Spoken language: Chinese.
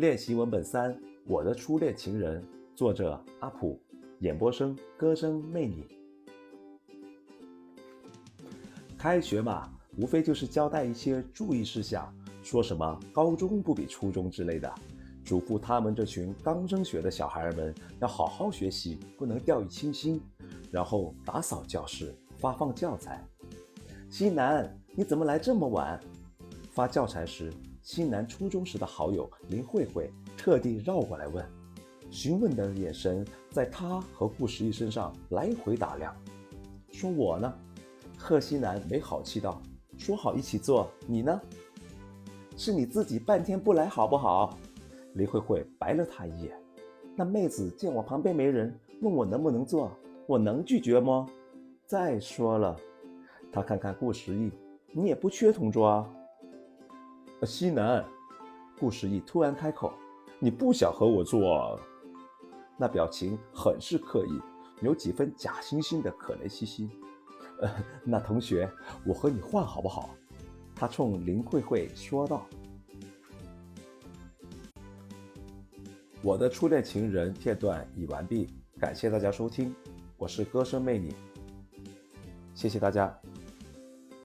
练习文本三：我的初恋情人，作者阿普，演播生歌声魅你。开学嘛，无非就是交代一些注意事项，说什么高中不比初中之类的，嘱咐他们这群刚升学的小孩们要好好学习，不能掉以轻心，然后打扫教室，发放教材。西南，你怎么来这么晚？发教材时。新南初中时的好友林慧慧特地绕过来问，询问的眼神在他和顾时义身上来回打量。说我呢？贺西南没好气道：“说好一起做，你呢？是你自己半天不来好不好？”林慧慧白了他一眼。那妹子见我旁边没人，问我能不能做，我能拒绝吗？再说了，他看看顾时义，你也不缺同桌啊。西南，顾时义突然开口：“你不想和我做？”那表情很是刻意，有几分假惺惺的可怜兮兮。呃，那同学，我和你换好不好？他冲林慧慧说道。我的初恋情人片段已完毕，感谢大家收听，我是歌声魅影，谢谢大家。